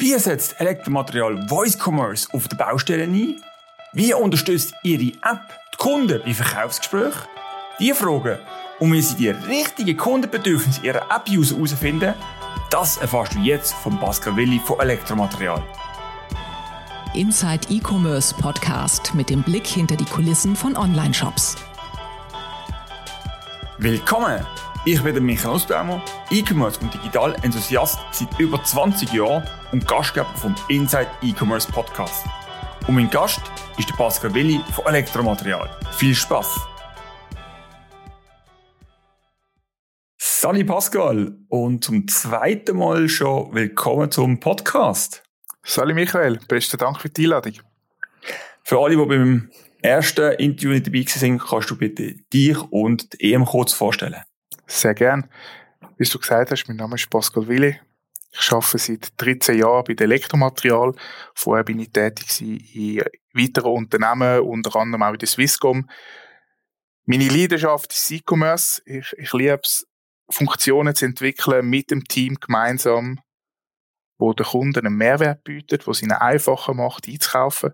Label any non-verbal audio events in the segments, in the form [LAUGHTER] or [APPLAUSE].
Wie setzt Elektromaterial Voice Commerce auf der Baustelle ein? Wie unterstützt Ihre App die Kunden bei Verkaufsgesprächen? Diese Fragen und wie Sie die richtigen Kundenbedürfnisse Ihrer App-User herausfinden, das erfährst du jetzt von Pascal Willi von Elektromaterial. Inside E-Commerce Podcast mit dem Blick hinter die Kulissen von Online-Shops. Willkommen! Ich bin Michael Osbaumer, E-Commerce und Digital-Enthusiast seit über 20 Jahren und Gastgeber vom Inside E-Commerce Podcast. Und mein Gast ist der Pascal Willi von Elektromaterial. Viel Spaß! Sali Pascal und zum zweiten Mal schon willkommen zum Podcast. Sali Michael, besten Dank für die Einladung. Für alle, die beim ersten Interview nicht dabei sind, kannst du bitte dich und die EM kurz vorstellen. Sehr gern. Wie du gesagt hast, mein Name ist Pascal Willi. Ich arbeite seit 13 Jahren bei Elektromaterial. Vorher bin ich tätig in weiteren Unternehmen, unter anderem auch in der Swisscom. Meine Leidenschaft ist E-Commerce. Ich, ich liebe es, Funktionen zu entwickeln mit dem Team gemeinsam, wo der Kunden einen Mehrwert bietet, wo es ihnen einfacher macht, einzukaufen.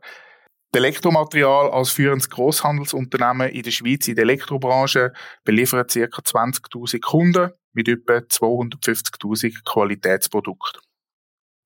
Elektromaterial als führendes Großhandelsunternehmen in der Schweiz in der Elektrobranche beliefert ca. 20.000 Kunden mit etwa 250.000 Qualitätsprodukten.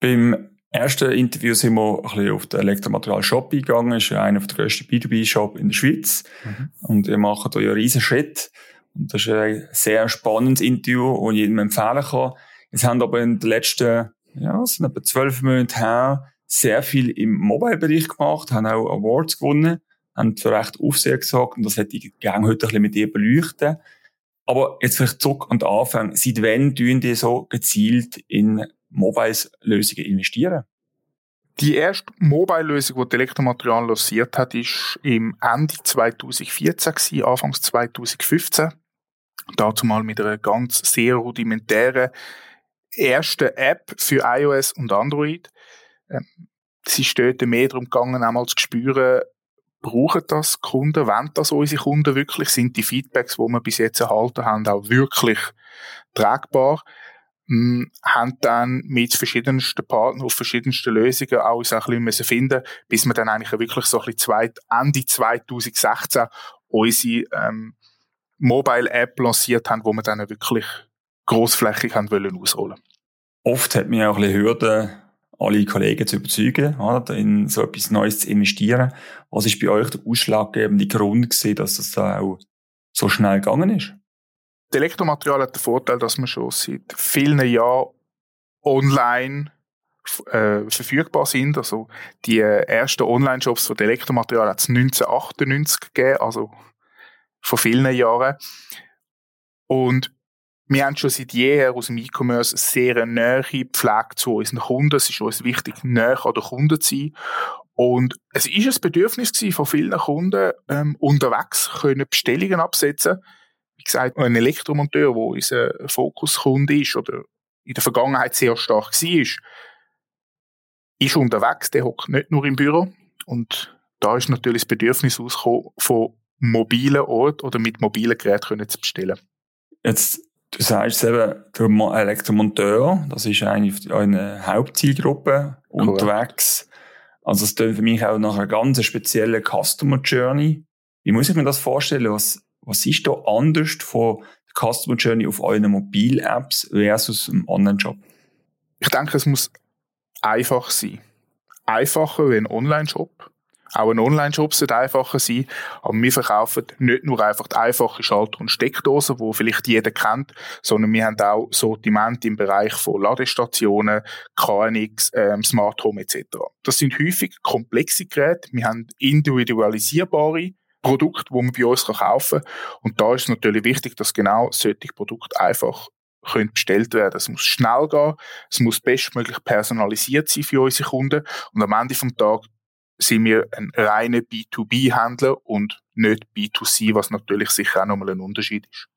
Beim ersten Interview sind wir ein bisschen auf den Elektromaterial-Shop eingegangen. Das ist einer der grössten B2B-Shop in der Schweiz. Mhm. Und ihr macht hier einen riesen Schritt. Und das ist ein sehr spannendes Interview, das ich jedem empfehlen kann. Jetzt haben aber in den letzten, ja, es sind etwa zwölf Monate her, sehr viel im Mobile-Bereich gemacht, haben auch Awards gewonnen, haben für recht Aufsehen gesagt und das hätte ich gerne heute ein bisschen mit dir beleuchten. Aber jetzt vielleicht zurück an Anfang. Seit wann tun die so gezielt in Mobile-Lösungen investieren? Die erste Mobile-Lösung, die, die Elektromaterial lanciert hat, ist im Ende 2014 gewesen, Anfangs 2015. Dazu mal mit einer ganz sehr rudimentären ersten App für iOS und Android. Es ist dort mehr darum gegangen, einmal zu spüren, brauchen das Kunden, wollen das unsere Kunden wirklich, sind die Feedbacks, die wir bis jetzt erhalten haben, auch wirklich tragbar, wir hm, haben dann mit verschiedensten Partnern auf verschiedensten Lösungen auch so ein bisschen finden bis wir dann eigentlich wirklich so ein bisschen zweit, Ende 2016 unsere ähm, Mobile-App lanciert haben, wo wir dann wirklich grossflächig haben wollen ausrollen. Oft hat mir auch ein bisschen Hürden alle Kollegen zu überzeugen, in so etwas Neues zu investieren. Was ist bei euch der ausschlaggebende Grund gewesen, dass das da auch so schnell gegangen ist? Das Elektromaterial hat den Vorteil, dass man schon seit vielen Jahren online äh, verfügbar sind. Also die ersten Online-Shops von Elektromaterial hat es 1998 gegeben, also vor vielen Jahren. Und wir haben schon seit jeher aus dem E-Commerce sehr nähe Pflege zu unseren Kunden. Es ist uns wichtig, näher an den Kunden zu sein. Und es ist ein Bedürfnis von vielen Kunden, ähm, unterwegs können Bestellungen absetzen. Wie gesagt, ein Elektromonteur, der unser Fokuskunde ist oder in der Vergangenheit sehr stark war, ist unterwegs, der hockt nicht nur im Büro. Und da ist natürlich das Bedürfnis ausgekommen, von mobilen Ort oder mit mobilen Geräten zu bestellen. Jetzt Du sagst eben, der Elektromonteur, das ist eigentlich eine Hauptzielgruppe cool. unterwegs. Also es klingt für mich auch nach einer ganz speziellen Customer Journey. Wie muss ich mir das vorstellen? Was, was ist da anders von der Customer Journey auf euren Mobil-Apps versus im Online-Shop? Ich denke, es muss einfach sein. Einfacher wie ein Online-Shop. Auch ein Online-Shop sollte einfacher sein. Aber wir verkaufen nicht nur einfach die einfache Schalter- und Steckdosen, die vielleicht jeder kennt, sondern wir haben auch Sortiment im Bereich von Ladestationen, KNX, ähm, Smart Home etc. Das sind häufig komplexe Geräte. Wir haben individualisierbare Produkte, die man bei uns kaufen kann. Und da ist es natürlich wichtig, dass genau solche Produkte einfach können bestellt werden. Es muss schnell gehen, es muss bestmöglich personalisiert sein für unsere Kunden und am Ende vom Tag sind wir ein reiner B2B-Händler und nicht B2C, was natürlich sicher auch nochmal ein Unterschied ist.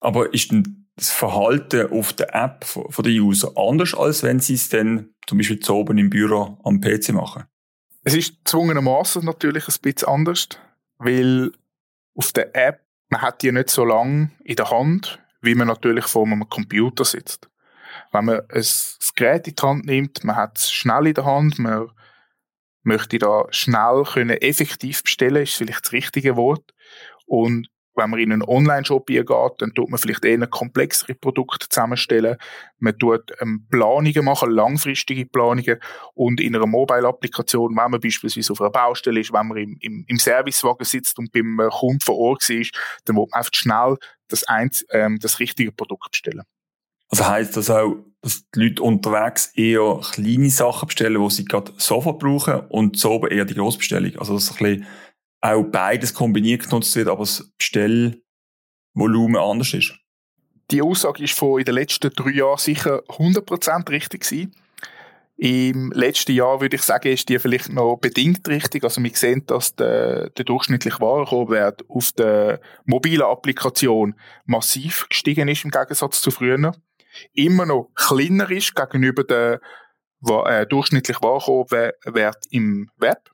Aber ist denn das Verhalten auf der App von der User anders, als wenn sie es dann zum Beispiel zu oben im Büro am PC machen? Es ist zwungenermaßen natürlich ein bisschen anders, weil auf der App, man hat die nicht so lange in der Hand, wie man natürlich vor einem Computer sitzt. Wenn man ein, Gerät in die Hand nimmt, man hat es schnell in der Hand, man möchte da schnell können effektiv bestellen, ist vielleicht das richtige Wort. Und wenn man in einen Online-Shop geht, dann tut man vielleicht eher komplexere Produkte zusammenstellen. Man tut ähm, Planungen machen, langfristige Planungen. Und in einer Mobile-Applikation, wenn man beispielsweise auf einer Baustelle ist, wenn man im, im, im Servicewagen sitzt und beim äh, Kunden vor Ort ist, dann will man einfach schnell das, eins, ähm, das richtige Produkt bestellen. Also heisst das auch, dass die Leute unterwegs eher kleine Sachen bestellen, die sie gerade sofort brauchen und so oben eher die Grossbestellung? Also dass ein bisschen auch beides kombiniert genutzt wird, aber das Bestellvolumen anders ist. Die Aussage ist von in den letzten drei Jahren sicher 100% richtig gewesen. Im letzten Jahr würde ich sagen, ist die vielleicht noch bedingt richtig. Also wir sehen, dass der, der durchschnittliche Warenkorbwert auf der mobilen Applikation massiv gestiegen ist im Gegensatz zu früher. Immer noch kleiner ist gegenüber dem äh, durchschnittlichen Warenkorbwert im Web.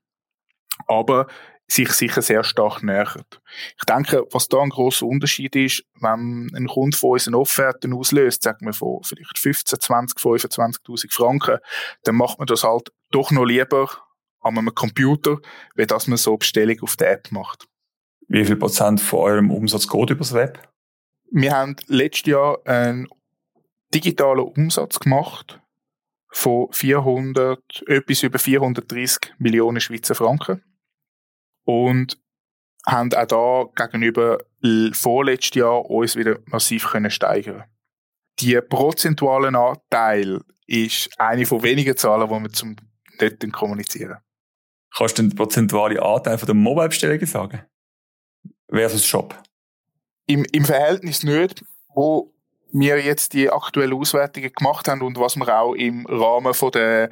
Aber sich sicher sehr stark nähert. Ich denke, was da ein großer Unterschied ist, wenn ein Kunde von uns eine Offerte auslöst, sagen wir von vielleicht 15, 20, 25.000 Franken, dann macht man das halt doch noch lieber an einem Computer, wie dass man so Bestellung auf der App macht. Wie viel Prozent von eurem Umsatz geht übers Web? Wir haben letztes Jahr einen digitalen Umsatz gemacht von 400, etwas über 430 Millionen Schweizer Franken und haben auch da gegenüber vorletztes Jahr uns wieder massiv können steigern. Die prozentualen Anteil ist eine von wenigen Zahlen, die wir zum nicht kommunizieren. Kannst du den prozentualen Anteil von der Mobile-Bestellungen sagen? Versus Shop? Im, Im Verhältnis nicht, wo wir jetzt die aktuellen Auswertungen gemacht haben und was wir auch im Rahmen von der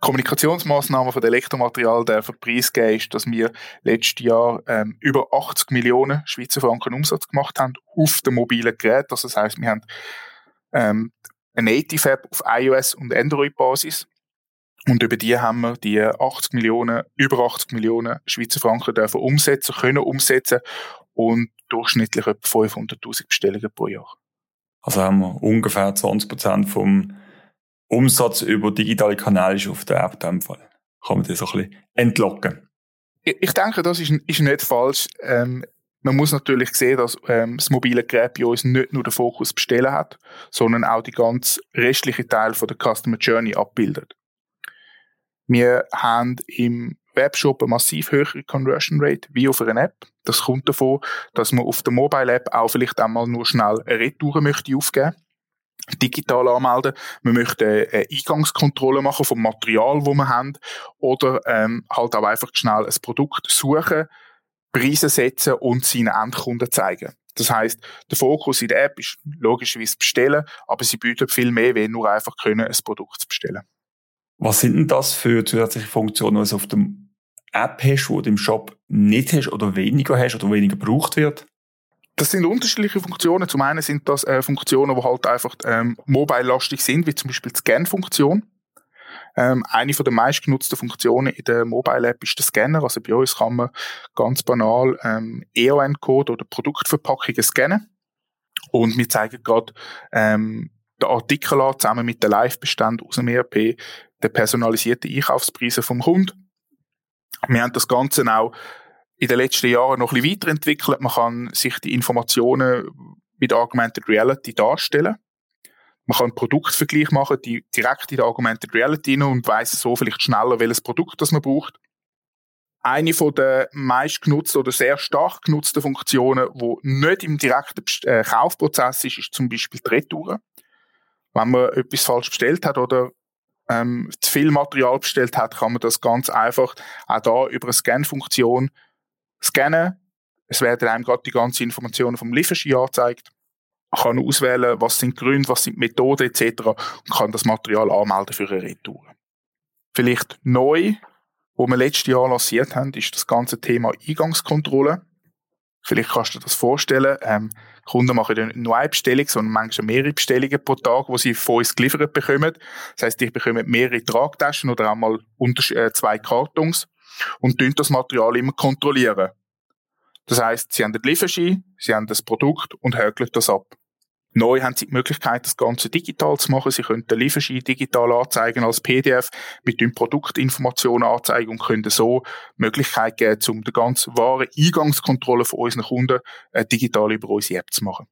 Kommunikationsmaßnahmen von Elektromaterial der Preis geben, ist, dass wir letztes Jahr ähm, über 80 Millionen Schweizer Franken Umsatz gemacht haben auf dem mobilen Gerät. Also das heißt, wir haben ähm, eine Native App auf iOS und Android Basis. Und über die haben wir die 80 Millionen, über 80 Millionen Schweizer Franken dürfen umsetzen, können umsetzen und durchschnittlich etwa 500.000 Bestellungen pro Jahr. Also haben wir ungefähr 20 Prozent vom Umsatz über digitale Kanäle ist auf der App in dem Fall. Kann man das so ein bisschen entlocken. Ich denke, das ist, ist nicht falsch. Ähm, man muss natürlich sehen, dass ähm, das mobile Gerät bei uns nicht nur den Fokus bestellen hat, sondern auch die ganz restliche Teil von der Customer Journey abbildet. Wir haben im Webshop eine massiv höhere Conversion Rate wie auf einer App. Das kommt davon, dass man auf der Mobile App auch vielleicht einmal nur schnell eine Retour möchte aufgeben digital anmelden. Wir möchten eine Eingangskontrolle machen vom Material, wo wir haben, oder ähm, halt auch einfach schnell ein Produkt suchen, Preise setzen und seinen Endkunden zeigen. Das heißt, der Fokus in der App ist logischerweise bestellen, aber sie bieten viel mehr, wenn nur einfach können, ein Produkt zu bestellen. Was sind denn das für zusätzliche Funktionen, was du auf dem App hast, wo du im Shop nicht hast oder weniger hast oder weniger gebraucht wird? Das sind unterschiedliche Funktionen. Zum einen sind das äh, Funktionen, die halt einfach ähm, mobile-lastig sind, wie zum Beispiel die Scan-Funktion. Ähm, eine von der meistgenutzten Funktionen in der Mobile-App ist der Scanner. Also bei uns kann man ganz banal ähm, EON-Code oder Produktverpackungen scannen. Und wir zeigen gerade ähm, den Artikel an, zusammen mit den Live-Beständen aus dem ERP, den personalisierten Einkaufspreise vom Kunden. Wir haben das Ganze auch in den letzten Jahren noch ein bisschen weiterentwickelt. Man kann sich die Informationen mit Augmented Reality darstellen. Man kann einen Produktvergleich machen, die direkt in der Augmented Reality rein und weiss so vielleicht schneller, welches Produkt das man braucht. Eine von der meistgenutzten oder sehr stark genutzten Funktionen, die nicht im direkten äh, Kaufprozess ist, ist zum Beispiel die Retour. Wenn man etwas falsch bestellt hat oder ähm, zu viel Material bestellt hat, kann man das ganz einfach auch da über eine Scan-Funktion scannen. Es werden einem gerade die ganzen Informationen vom Lieferschein angezeigt. Man kann auswählen, was sind die Gründe, was sind die Methoden etc. und kann das Material anmelden für eine Retour. Vielleicht neu, wo wir letztes Jahr lanciert haben, ist das ganze Thema Eingangskontrolle. Vielleicht kannst du dir das vorstellen. Ähm, Kunden machen nicht nur eine Bestellung, sondern manchmal mehrere Bestellungen pro Tag, die sie von uns geliefert bekommen. Das heißt, ich bekomme mehrere Tragtaschen oder auch mal äh, zwei Kartons und das Material immer kontrollieren. Das heißt, sie haben den Lieferschein, sie haben das Produkt und häkeln das ab. Neu haben sie die Möglichkeit, das Ganze digital zu machen. Sie können den Lieferschein digital anzeigen als PDF, mit den Produktinformationen anzeigen und können so Möglichkeit geben, um die ganz wahre Eingangskontrolle von unseren Kunden äh, digital über unsere App zu machen.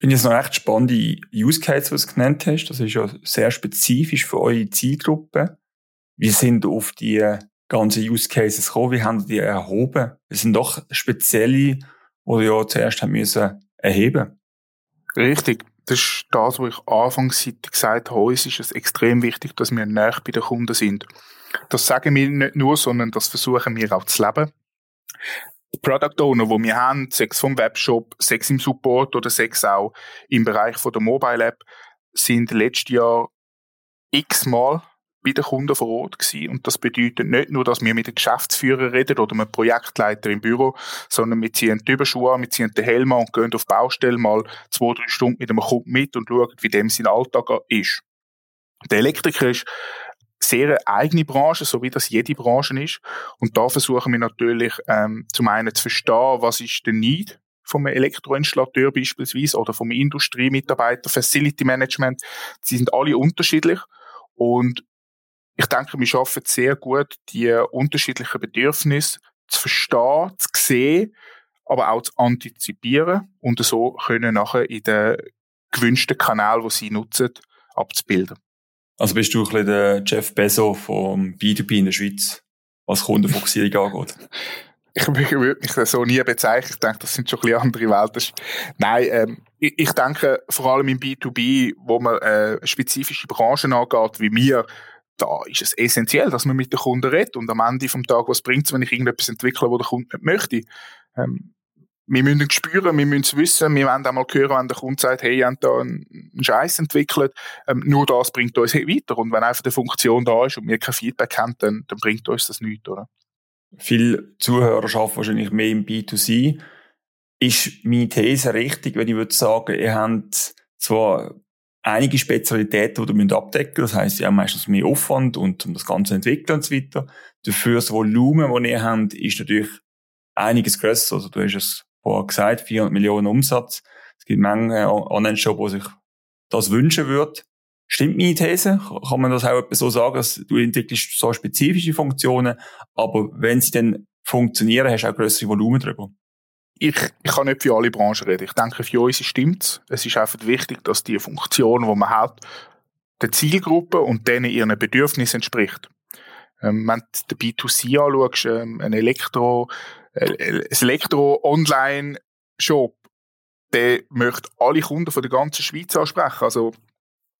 Bin jetzt noch recht spannende Use Case, was du genannt hast. Das ist ja sehr spezifisch für eure Zielgruppe. Wie sind auf die ganzen Use Cases gekommen? Wie haben die erhoben? Das sind doch spezielle, die ihr ja zuerst haben müssen erheben Richtig. Das ist das, was ich anfangsseitig gesagt habe. Uns ist es extrem wichtig, dass wir näher bei den Kunden sind. Das sagen wir nicht nur, sondern das versuchen wir auch zu leben. Die Product Owner, die wir haben, sechs vom Webshop, sechs im Support oder sechs auch im Bereich der Mobile App, sind letztes Jahr x-mal bei den Kunden vor Ort gewesen. Und das bedeutet nicht nur, dass wir mit dem Geschäftsführer reden oder mit dem Projektleiter im Büro, sondern wir ziehen die Überschuhe an, wir ziehen den Helm an und gehen auf die Baustelle mal zwei, drei Stunden mit dem Kunden mit und schauen, wie dem sein Alltag ist. Der Elektriker ist sehr eine eigene Branche, so wie das jede Branche ist. Und da versuchen wir natürlich ähm, zum einen zu verstehen, was ist der Need vom Elektroinstallateur beispielsweise oder vom Industriemitarbeiter, Facility Management. Sie sind alle unterschiedlich und ich denke, wir schaffen sehr gut, die unterschiedlichen Bedürfnisse zu verstehen, zu sehen, aber auch zu antizipieren und so können nachher in den gewünschten Kanal, wo sie nutzen, abzubilden. Also bist du ein bisschen der Jeff Bezos vom B2B in der Schweiz, was Kundenfokussierung [LAUGHS] angeht? Ich würde mich so nie bezeichnen. Ich denke, das sind schon ein bisschen andere Welten. Nein, ähm, ich, ich denke, vor allem im B2B, wo man äh, spezifische Branchen angeht, wie mir, da ist es essentiell, dass man mit den Kunden redet und am Ende vom Tag, was bringt es, wenn ich irgendetwas entwickle, wo der Kunde nicht möchte. Ähm, wir müssen es spüren, wir müssen es wissen, wir wollen mal hören, wenn der Kunde sagt, hey, ihr habt da einen Scheiß entwickelt, ähm, nur das bringt uns [LAUGHS] weiter. Und wenn einfach die Funktion da ist und wir kein Feedback haben, dann, dann bringt uns das nichts, oder? Viele Zuhörer arbeiten wahrscheinlich mehr im B2C. Ist meine These richtig, wenn ich würde sagen, ihr habt zwar einige Spezialitäten, die ihr abdecken müsst. Das heisst, ihr habt meistens mehr Aufwand und um das Ganze entwickeln und so weiter. Dafür das Volumen, das ihr habt, ist natürlich einiges grösser. Also du hast es vorher gesagt, 400 Millionen Umsatz. Es gibt Mengen Online-Shop, die sich das wünschen würden. Stimmt meine These? Kann man das auch so sagen, dass du entwickelst so spezifische Funktionen, aber wenn sie dann funktionieren, hast du auch größere Volumen drüber? Ich, ich kann nicht für alle Branchen reden. Ich denke, für uns stimmt es. ist einfach wichtig, dass die Funktion, die man hat, der Zielgruppe und denen ihren Bedürfnissen entspricht. Ähm, wenn du den B2C anschaust, ähm, ein Elektro, äh, ein Elektro-Online-Shop, der möchte alle Kunden von der ganzen Schweiz ansprechen. Also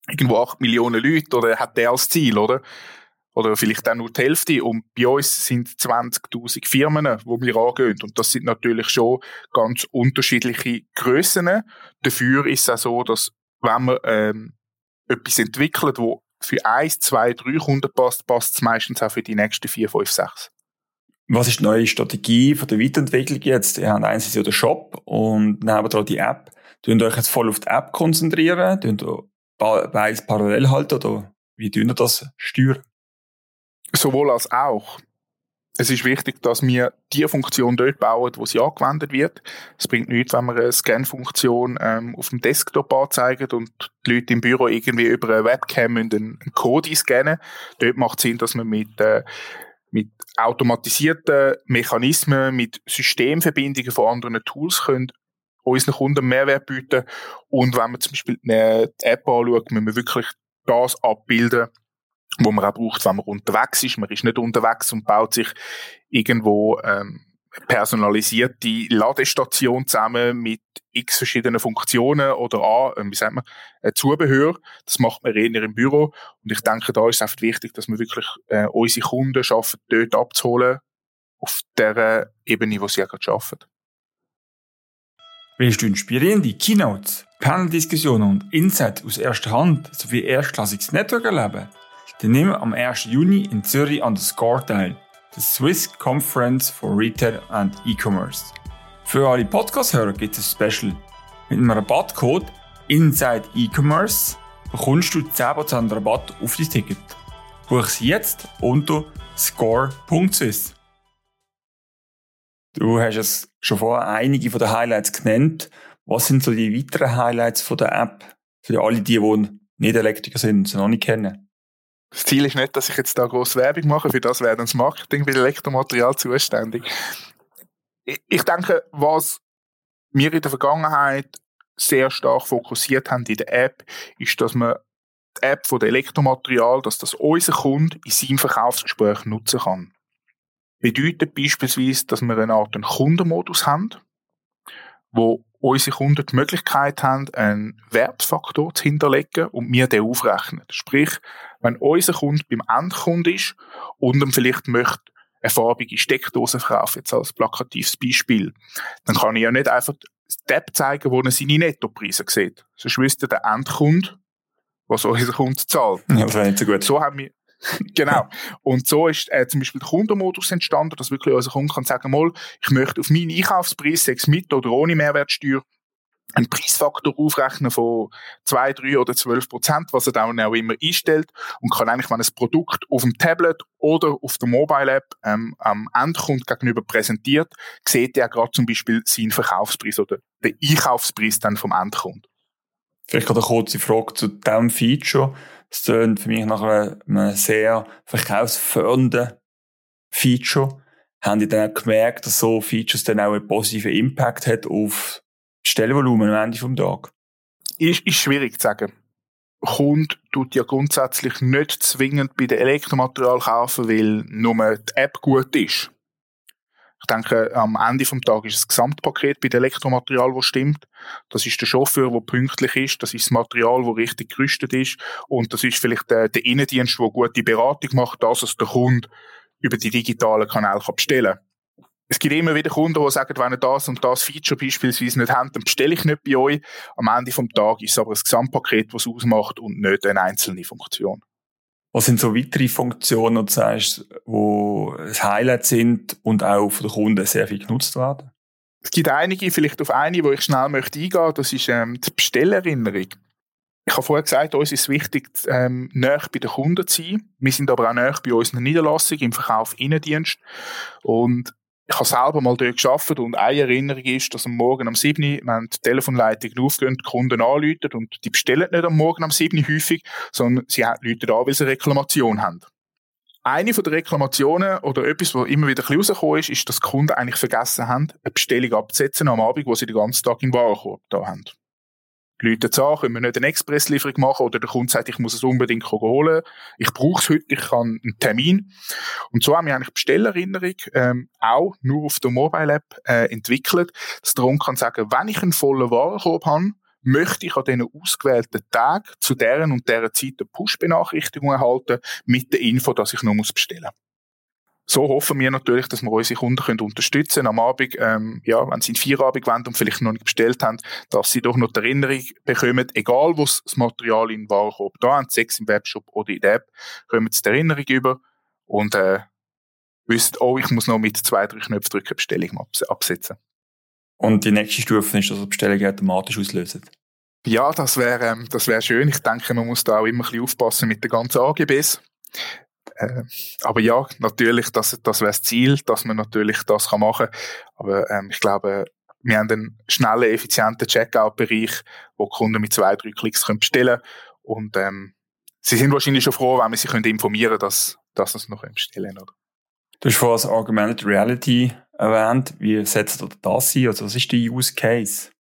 irgendwo acht Millionen Leute oder hat der als Ziel, oder? Oder vielleicht auch nur die Hälfte. Und bei uns sind 20.000 Firmen, wo wir angehen. Und das sind natürlich schon ganz unterschiedliche Grössen. Dafür ist es auch so, dass wenn man ähm, etwas entwickelt, wo für eins, zwei, drei Kunden passt, passt es meistens auch für die nächsten vier, fünf, sechs. Was ist die neue Strategie von der Weiterentwicklung jetzt? Ihr habt einerseits ja den Shop und nebenan die App. Tun euch jetzt voll auf die App konzentrieren? Tun beides parallel halten oder wie tun ihr das steuern? Sowohl als auch. Es ist wichtig, dass wir die Funktion dort bauen, wo sie angewendet wird. Es bringt nichts, wenn wir eine Scan-Funktion ähm, auf dem Desktop anzeigen und die Leute im Büro irgendwie über eine Webcam einen, Code scannen. Dort macht es Sinn, dass man mit, äh, mit automatisierten Mechanismen, mit Systemverbindungen von anderen Tools können unseren Kunden Mehrwert bieten. Und wenn man zum Beispiel eine App anschaut, müssen wir wirklich das abbilden, wo man auch braucht, wenn man unterwegs ist. Man ist nicht unterwegs und baut sich irgendwo ähm, personalisierte Ladestation zusammen mit x verschiedenen Funktionen oder an, äh, wie sagt man, äh, Zubehör. Das macht man eher im Büro. Und ich denke, da ist es einfach wichtig, dass wir wirklich äh, unsere Kunden schaffen, dort abzuholen, auf der Ebene, wo sie ja gerade arbeiten. Willst du inspirierende Keynotes, Panel-Diskussionen und Insights aus erster Hand sowie erstklassiges Network erleben? Die nehmen am 1. Juni in Zürich an der SCORE teil, der Swiss Conference for Retail and E-Commerce. Für alle Podcast-Hörer gibt es ein Special. Mit dem Rabattcode Inside E-Commerce bekommst du 10% Rabatt auf dein Ticket. Buch sie jetzt unter score.swiss. Du hast es schon vorher einige von den Highlights genannt, Was sind so die weiteren Highlights von der App für alle die, die nicht Elektriker sind und sie noch nicht kennen? Das Ziel ist nicht, dass ich jetzt da groß Werbung mache, für das wäre dann das Marketing bei Elektromaterial zuständig. Ich denke, was wir in der Vergangenheit sehr stark fokussiert haben in der App, ist, dass man die App von der Elektromaterial, dass das unser Kunde in seinem Verkaufsgespräch nutzen kann. Bedeutet beispielsweise, dass wir eine Art Kundenmodus haben, wo unsere Kunden die Möglichkeit haben, einen Wertfaktor zu hinterlegen und wir den aufrechnen. Sprich, wenn unser Kunde beim Endkunden ist und ihm vielleicht möchte eine farbige Steckdose verkaufen, jetzt als plakatives Beispiel, dann kann ich ja nicht einfach die App zeigen, wo er seine Nettopreise sieht. Sonst wüsste der Endkunde, was unser Kunde zahlt. Ja, das wäre nicht so gut. So haben wir, [LAUGHS] genau. Und so ist äh, zum Beispiel der Kundenmodus entstanden, dass wirklich unser Kunde kann sagen, mal, ich möchte auf meinen Einkaufspreis, sechs mit oder ohne Mehrwertsteuer, einen Preisfaktor aufrechnen von zwei, drei oder zwölf Prozent, was er dann auch immer einstellt und kann eigentlich, wenn ein Produkt auf dem Tablet oder auf der Mobile App ähm, am Endkunden gegenüber präsentiert, sieht er gerade zum Beispiel seinen Verkaufspreis oder den Einkaufspreis dann vom Endkunden. Vielleicht eine kurze Frage zu diesem Feature. Es klingt für mich nach einem sehr verkaufsfördernden Feature. Haben die dann auch gemerkt, dass so Features dann auch einen positiven Impact hat auf Stellvolumen am Ende vom Tag? Ist, ist schwierig zu sagen. Kunde tut ja grundsätzlich nicht zwingend bei den Elektromaterial kaufen, weil nur die App gut ist. Ich denke, am Ende vom Tag ist das Gesamtpaket bei dem Elektromaterial, das stimmt. Das ist der Chauffeur, der pünktlich ist. Das ist das Material, das richtig gerüstet ist. Und das ist vielleicht der, der Innendienst, der gute Beratung macht, dass es der Kunde über die digitalen Kanäle bestellen kann es gibt immer wieder Kunden, die sagen, wenn ihr das und das Feature beispielsweise nicht habt, dann bestelle ich nicht bei euch. Am Ende vom Tag ist es aber das Gesamtpaket, was es ausmacht und nicht eine einzelne Funktion. Was sind so weitere Funktionen, die sagst, wo das Highlight sind und auch von den Kunden sehr viel genutzt werden? Es gibt einige, vielleicht auf eine, wo ich schnell möchte eingehen, das ist ähm, die Bestellerinnerung. Ich habe vorher gesagt, uns ist wichtig, ähm, näher bei den Kunden zu sein. Wir sind aber auch näher bei unseren Niederlassungen im Verkauf Innendienst. Und ich habe selber mal dort gearbeitet und eine Erinnerung ist, dass am Morgen um 7 Uhr, wenn die Telefonleitung aufgehen, die Kunden anrufen und die bestellen nicht am Morgen um 7 Uhr häufig, sondern sie rufen an, weil sie eine Reklamation haben. Eine von der Reklamationen oder etwas, was immer wieder ein rausgekommen ist, ist, dass die Kunden eigentlich vergessen haben, eine Bestellung abzusetzen am Abend, wo sie den ganzen Tag im Warenkorb da haben. Leute an, können wir nicht eine Expresslieferung machen oder der Kunde sagt, ich muss es unbedingt holen, ich brauche es heute, ich kann einen Termin. Und so haben wir eigentlich Bestellerinnerung ähm, auch nur auf der Mobile App äh, entwickelt, dass der Kunde kann sagen, wenn ich einen vollen Warenkorb habe, möchte ich an diesen ausgewählten Tag zu deren und deren Zeit eine Push-Benachrichtigung erhalten mit der Info, dass ich noch bestellen muss so hoffen wir natürlich, dass wir unsere Kunden können unterstützen können am Abend, ähm, ja, wenn sie in Feierabend wollen und vielleicht noch nicht bestellt haben, dass sie doch noch die Erinnerung bekommen, egal wo das Material in den Warenkorb da haben, sechs im Webshop oder in der App, kommen sie die Erinnerung über und äh, wissen, oh, ich muss noch mit zwei, drei Knöpfen drücken, Bestellung absetzen. Und die nächste Stufe ist, dass die Bestellung automatisch auslösen? Ja, das wäre ähm, das wäre schön. Ich denke, man muss da auch immer ein bisschen aufpassen mit den ganzen AGBs. Äh, aber ja, natürlich, das, das wäre das Ziel, dass man natürlich das kann machen kann. Aber ähm, ich glaube, wir haben einen schnellen, effizienten Checkout-Bereich, wo Kunden mit zwei, drei Klicks können bestellen Und ähm, sie sind wahrscheinlich schon froh, wenn wir sie können informieren können, dass, dass sie es noch bestellen können. Oder? Du hast vorhin das Augmented Reality erwähnt. Wie setzt ihr das ein? Also was ist der Use Case?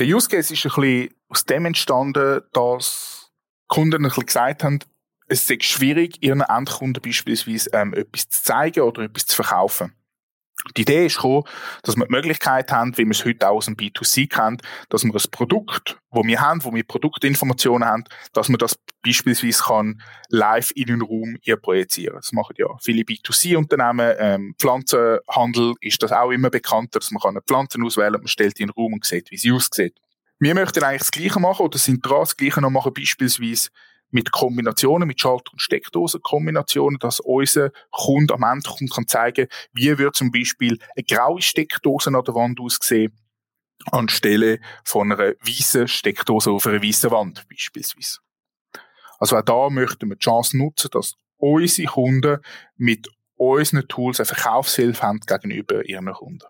Der Use Case ist ein bisschen aus dem entstanden, dass Kunden ein bisschen gesagt haben, es ist schwierig, ihren Endkunden beispielsweise ähm, etwas zu zeigen oder etwas zu verkaufen. Die Idee ist gekommen, dass wir die Möglichkeit haben, wie wir es heute auch aus dem B2C kennt, dass wir ein Produkt, wo wir haben, wo wir Produktinformationen haben, dass man das beispielsweise kann live in einen Raum projizieren. Das machen ja viele B2C-Unternehmen. Ähm, Pflanzenhandel ist das auch immer bekannter, dass man kann eine Pflanze auswählen, man stellt die in den Raum und sieht, wie sie aussieht. Wir möchten eigentlich das Gleiche machen oder sind dran, das Gleiche noch machen, beispielsweise mit Kombinationen, mit Schalter- und Steckdosenkombinationen, dass unser Kunde am Ende kann zeigen, wie wird zum Beispiel eine graue Steckdose an der Wand aussehen, anstelle von einer weißen Steckdose auf einer weißen Wand beispielsweise. Also auch da möchten wir die Chance nutzen, dass unsere Kunden mit unseren Tools eine Verkaufshilfe haben gegenüber ihren Kunden.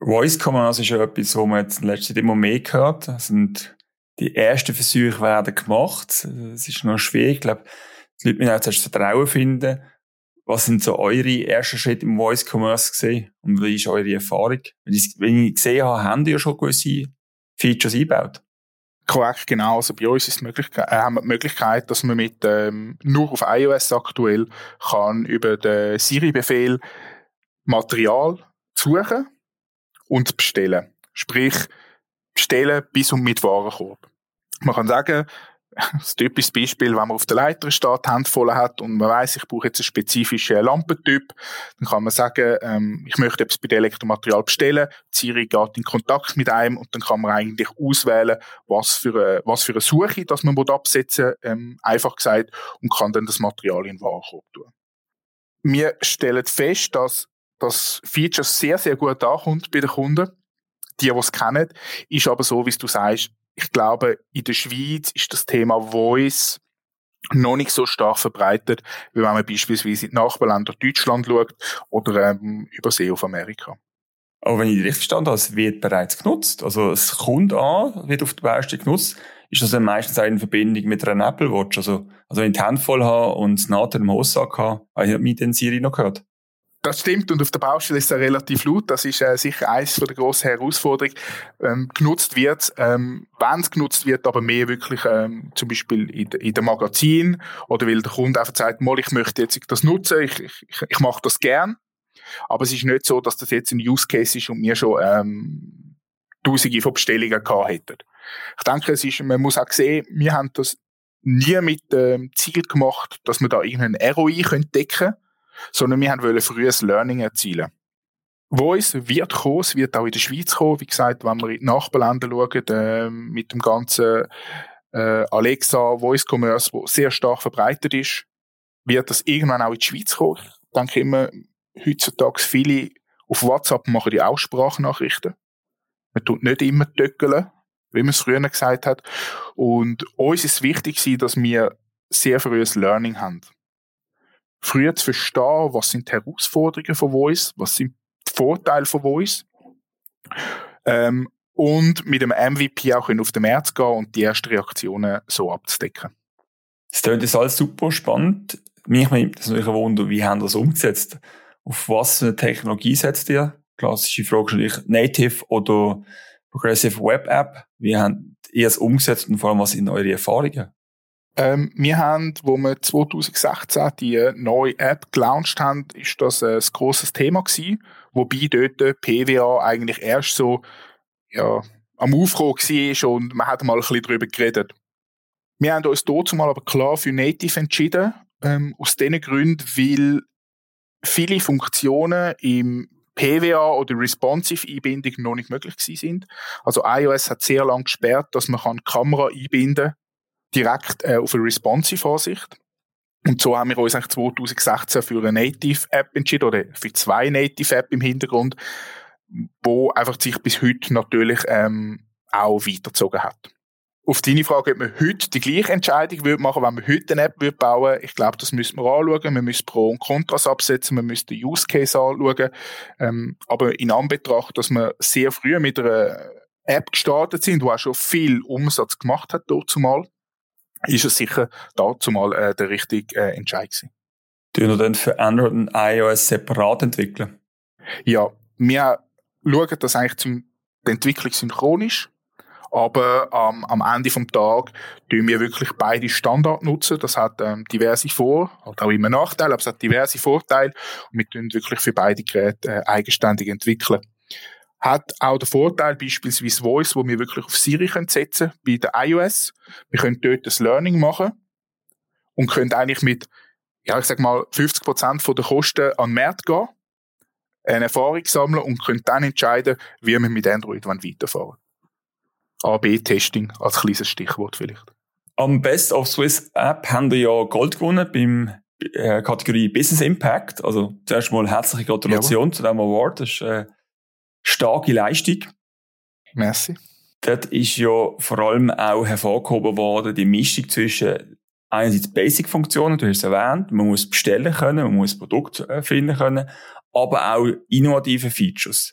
Voice Commerce ist ja etwas, wo man jetzt in letzter Zeit immer mehr gehört. Das sind die ersten Versuche werden gemacht. Es ist noch schwierig. Ich glaube, die Leute müssen auch zuerst Vertrauen finden. Was sind so eure ersten Schritte im Voice Commerce gesehen? Und wie ist eure Erfahrung? Wenn ich gesehen habe, haben die ja schon gewisse Features eingebaut. Korrekt, genau. Also bei uns ist Möglichkeit, äh, haben wir die Möglichkeit, dass man mit ähm, nur auf iOS aktuell kann über den Siri-Befehl Material suchen und bestellen. Sprich, bestellen bis und mit Warenkorb. Man kann sagen, das typische Beispiel, wenn man auf der Leiter steht, Handvoll hat und man weiß, ich brauche jetzt einen spezifischen Lampentyp, dann kann man sagen, ähm, ich möchte etwas bei dem Elektromaterial bestellen, Siri geht in Kontakt mit einem und dann kann man eigentlich auswählen, was für eine, was für eine Suche, dass man absetzen ähm, einfach gesagt, und kann dann das Material in den Warenkorb tun. Wir stellen fest, dass das Feature sehr, sehr gut ankommt bei den Kunden. Die, die es kennen, ist aber so, wie du sagst, ich glaube, in der Schweiz ist das Thema Voice noch nicht so stark verbreitet, wie wenn man beispielsweise in die Nachbarländer Deutschland schaut oder ähm, übersee auf Amerika. Aber wenn ich richtig verstanden habe, es wird bereits genutzt. Also es kommt an, wird auf der Baustelle genutzt. Ist das dann meistens auch in Verbindung mit einer Apple Watch? Also, also wenn ich die Hand voll habe und es nachher im Hossack habe, habe ich mit den Siri noch gehört. Das stimmt und auf der Baustelle ist es relativ laut. Das ist äh, sicher eines der grossen Herausforderungen. Ähm, genutzt wird, ähm, wenn es genutzt wird, aber mehr wirklich ähm, zum Beispiel in, in der Magazin oder weil der Kunde einfach sagt, mal, ich möchte jetzt das nutzen, ich, ich, ich mache das gern. Aber es ist nicht so, dass das jetzt ein Use Case ist und wir schon ähm, Tausende von Bestellungen gehabt hätten. Ich denke, es ist, man muss auch sehen, wir haben das nie mit dem ähm, Ziel gemacht, dass wir da irgendeinen ROI decken können sondern wir wollen frühes Learning erzielen. Voice wird kommen, es wird auch in der Schweiz kommen. Wie gesagt, wenn wir in die Nachbarländer schauen, äh, mit dem ganzen äh, Alexa Voice Commerce, wo sehr stark verbreitet ist, wird das irgendwann auch in die Schweiz kommen. Ich denke immer, heutzutage viele auf WhatsApp machen die auch Sprachnachrichten. Man tut nicht immer töckeln, wie man es früher gesagt hat. Und uns ist wichtig, dass wir sehr frühes Learning haben früher zu verstehen, was sind die Herausforderungen von Voice, was sind die Vorteile von Voice. Ähm, und mit dem MVP auch auf den März gehen und die ersten Reaktionen so abzudecken. Das klingt jetzt alles super spannend. Mich nimmt das natürlich ein Wunder, wie haben das umgesetzt? Auf was für eine Technologie setzt ihr? Klassische Frage natürlich Native oder Progressive Web App. Wie habt ihr es umgesetzt und vor allem was sind eure Erfahrungen? Ähm, wir haben, wo wir 2016 die neue App gelauncht haben, ist das ein grosses Thema gewesen, wobei dort PWA eigentlich erst so, ja, am Aufkommen war und man hat mal ein bisschen darüber geredet. Wir haben uns dazu mal aber klar für Native entschieden, ähm, aus den Gründen, weil viele Funktionen im PWA oder Responsive Einbindung noch nicht möglich sind. Also iOS hat sehr lange gesperrt, dass man kann Kamera einbinden kann direkt äh, auf eine responsive Ansicht. Und so haben wir uns eigentlich 2016 für eine Native-App entschieden, oder für zwei Native-App im Hintergrund, wo einfach sich bis heute natürlich ähm, auch weitergezogen hat. Auf deine Frage, ob man heute die gleiche Entscheidung würde machen, wenn man heute eine App würde bauen, ich glaube, das müssen wir anschauen. Wir müssen Pro und Kontras absetzen, wir müssen den Use Case anschauen. Ähm, aber in Anbetracht, dass wir sehr früh mit einer App gestartet sind, die auch schon viel Umsatz gemacht hat, dort zumal, ist es sicher dazu mal äh, der richtige äh, Entscheid gewesen. Tun wir dann für Android und iOS separat entwickeln? Ja, wir schauen das eigentlich zum, die Entwicklung synchronisch, aber ähm, am Ende vom Tag tun wir wirklich beide Standard nutzen. Das hat ähm, diverse Vor-, hat auch immer Nachteile, aber es hat diverse Vorteile und wir tun wirklich für beide Geräte äh, eigenständig entwickeln hat auch den Vorteil, beispielsweise Voice, wo wir wirklich auf Siri können setzen bei der iOS. Wir können dort das Learning machen und können eigentlich mit, ja, ich sag mal, 50 Prozent der Kosten an den Markt gehen, eine Erfahrung sammeln und können dann entscheiden, wie wir mit Android weiterfahren A-B-Testing als kleines Stichwort vielleicht. Am Best of Swiss App haben wir ja Gold gewonnen beim äh, Kategorie Business Impact. Also zuerst mal herzliche Gratulation ja. zu diesem Award. Das ist äh, starke Leistung. Merci. Dort ist ja vor allem auch hervorgehoben worden, die Mischung zwischen einerseits Basic-Funktionen, du hast es erwähnt, man muss bestellen können, man muss Produkt finden können, aber auch innovative Features.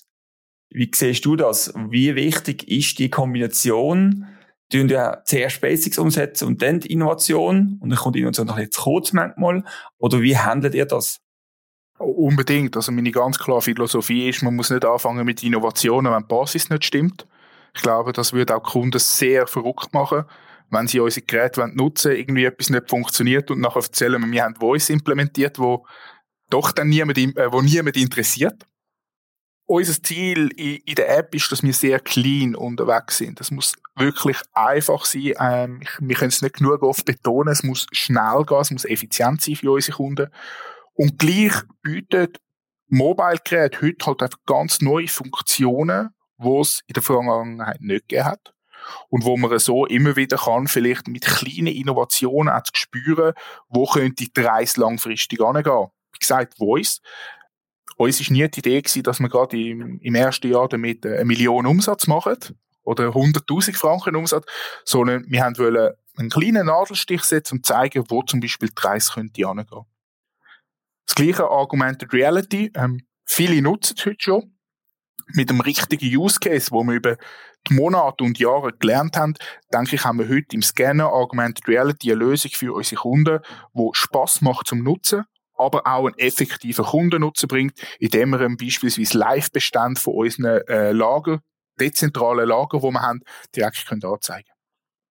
Wie siehst du das? Wie wichtig ist die Kombination? tun ja zuerst Basics umsetzen und dann die Innovation und dann kommt die Innovation noch jetzt kurz manchmal. Oder wie handelt ihr das? Unbedingt. Also meine ganz klare Philosophie ist, man muss nicht anfangen mit Innovationen, wenn die Basis nicht stimmt. Ich glaube, das würde auch Kunden sehr verrückt machen, wenn sie unsere Geräte nutzen wollen, irgendwie etwas nicht funktioniert und nachher erzählen wir, haben Voice implementiert, wo doch dann niemand, äh, wo niemand interessiert unser Ziel in, der App ist, dass wir sehr clean unterwegs sind. Das muss wirklich einfach sein. Ähm, wir können es nicht genug oft betonen. Es muss schnell gehen, es muss effizient sein für unsere Kunden. Und gleich bietet Mobile-Gerät heute halt einfach ganz neue Funktionen, die es in der Vergangenheit nicht gegeben hat. Und wo man so immer wieder kann, vielleicht mit kleinen Innovationen auch zu spüren, wo könnte die Reise langfristig angehen. Wie gesagt, Voice uns ist nie die Idee gewesen, dass wir gerade im, im ersten Jahr damit eine Million Umsatz machen oder 100.000 Franken Umsatz, sondern wir wollen einen kleinen Nadelstich setzen und zeigen, wo zum Beispiel die Reise könnte. Das gleiche Augmented Reality, ähm, viele nutzen es heute schon. Mit dem richtigen Use Case, wo wir über die Monate und Jahre gelernt haben, denke ich, haben wir heute im Scanner Augmented Reality eine Lösung für unsere Kunden, wo Spaß macht zum Nutzen aber auch einen effektiven Kundennutzen bringt, indem wir beispielsweise Live-Bestand von unseren äh, Lager, dezentralen Lager, wo wir haben, direkt können anzeigen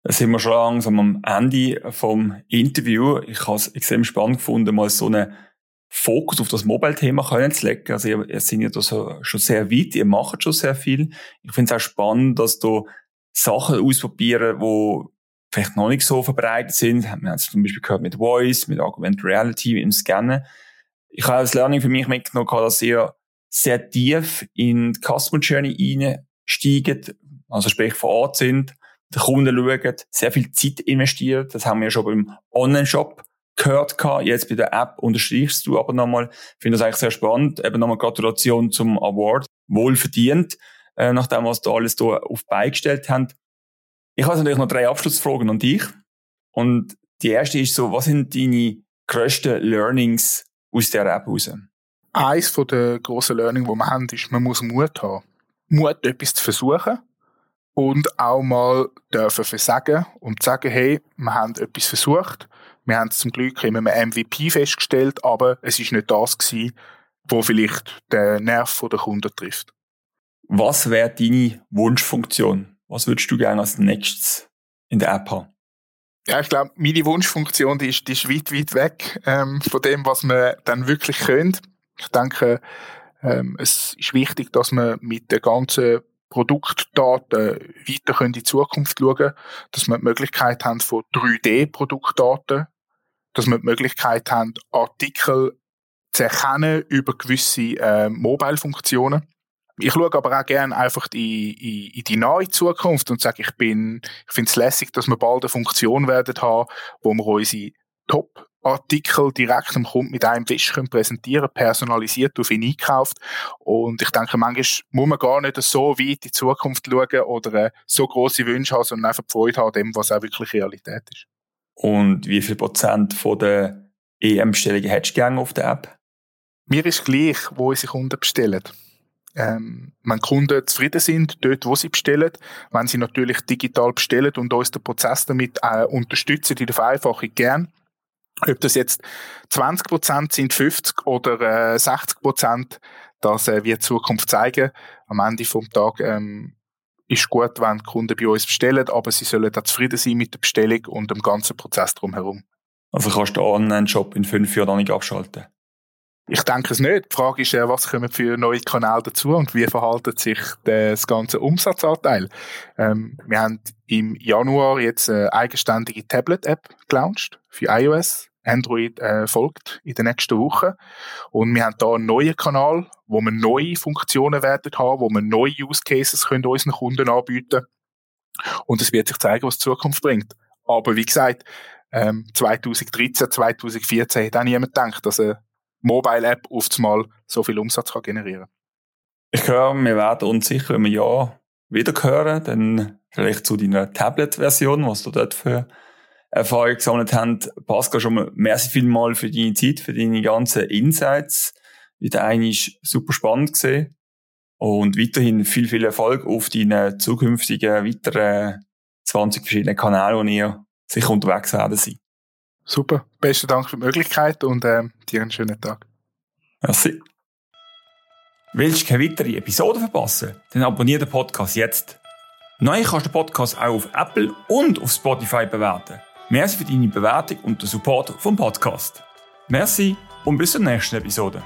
da sind wir schon langsam am Ende vom Interview. Ich habe es extrem spannend gefunden, mal so einen Fokus auf das Mobile-Thema zu legen. Also ihr, ihr seid ja da so, schon sehr weit, ihr macht schon sehr viel. Ich finde es auch spannend, dass du Sachen ausprobieren, wo vielleicht noch nicht so verbreitet sind. Wir haben es zum Beispiel gehört mit Voice, mit Augmented Reality, dem Scannen. Ich habe das Learning für mich mitgenommen, dass ihr sehr tief in die Customer Journey einsteigt, also sprich vor Ort sind, den Kunden schauen, sehr viel Zeit investiert. Das haben wir schon beim Online-Shop gehört gehabt. Jetzt bei der App unterstreichst du aber nochmal. Ich finde das eigentlich sehr spannend. Eben nochmal Gratulation zum Award. Wohl verdient, äh, nachdem was da alles da auf beigestellt haben. Ich habe natürlich noch drei Abschlussfragen an dich. Und die erste ist so, was sind deine grössten Learnings aus der App raus? Eines der grossen Learnings, die wir haben, ist, man muss Mut haben. Mut, etwas zu versuchen. Und auch mal dürfen versagen und sagen, hey, wir haben etwas versucht. Wir haben es zum Glück immer einem MVP festgestellt, aber es ist nicht das gewesen, wo vielleicht der Nerv der Kunden trifft. Was wäre deine Wunschfunktion? Was würdest du gerne als nächstes in der App haben? Ja, ich glaube, meine Wunschfunktion, die ist, die ist weit, weit weg ähm, von dem, was man dann wirklich können. Ich denke, ähm, es ist wichtig, dass man mit den ganzen Produktdaten weiter in die Zukunft schauen dass wir die Möglichkeit haben von 3D-Produktdaten, dass wir die Möglichkeit haben, Artikel zu erkennen über gewisse äh, Mobile-Funktionen. Ich schaue aber auch gerne einfach in, in, in die nahe Zukunft und sage, ich bin, ich finde es lässig, dass wir bald eine Funktion werden haben, wo wir unsere Top Artikel direkt am Kunden mit einem Wisch können präsentieren, personalisiert auf ihn einkauft. Und ich denke, manchmal muss man gar nicht so weit in die Zukunft schauen oder äh, so große Wünsche haben, sondern einfach Freude haben dem, was auch wirklich Realität ist. Und wie viel Prozent von der EM-Bestellungen hättest du auf der App? Mir ist gleich, wo unsere Kunden bestellen ähm, wenn Kunden zufrieden sind, dort, wo sie bestellen, wenn sie natürlich digital bestellen und uns den Prozess damit äh, unterstützen der Vereinfachung gern. Ob das jetzt 20 Prozent sind, 50 oder äh, 60 Prozent, das äh, wird die Zukunft zeigen. Am Ende vom Tag ähm, ist gut, wenn Kunden bei uns bestellen, aber sie sollen auch zufrieden sein mit der Bestellung und dem ganzen Prozess drumherum. Also kannst du Online-Shop in fünf Jahren noch nicht abschalten? Ich denke es nicht. Die Frage ist, was kommen für neue Kanäle dazu und wie verhaltet sich das ganze Umsatzanteil? Ähm, wir haben im Januar jetzt eine eigenständige Tablet-App gelauncht für iOS. Android äh, folgt in den nächsten Wochen. Und wir haben da einen neuen Kanal, wo wir neue Funktionen werden haben, wo wir neue Use Cases können unseren Kunden anbieten. Und es wird sich zeigen, was die Zukunft bringt. Aber wie gesagt, ähm, 2013, 2014 hat auch niemand gedacht, dass eine Mobile-App auf einmal so viel Umsatz kann generieren Ich höre, wir werden uns sicher im Jahr wieder hören, dann vielleicht zu deiner Tablet-Version, was du dort für Erfahrung gesammelt hast. Pascal, schon mal merci vielmal für deine Zeit, für deine ganzen Insights. Wieder eine ist super spannend gesehen. und weiterhin viel, viel Erfolg auf deinen zukünftigen weiteren 20 verschiedenen Kanälen, die ihr sicher unterwegs werden sein. Super. Besten Dank für die Möglichkeit und äh, dir einen schönen Tag. Merci. Willst du keine weitere Episode verpassen? Dann abonniere den Podcast jetzt. Neu kannst du den Podcast auch auf Apple und auf Spotify bewerten. Merci für deine Bewertung und den Support vom Podcast. Merci und bis zur nächsten Episode.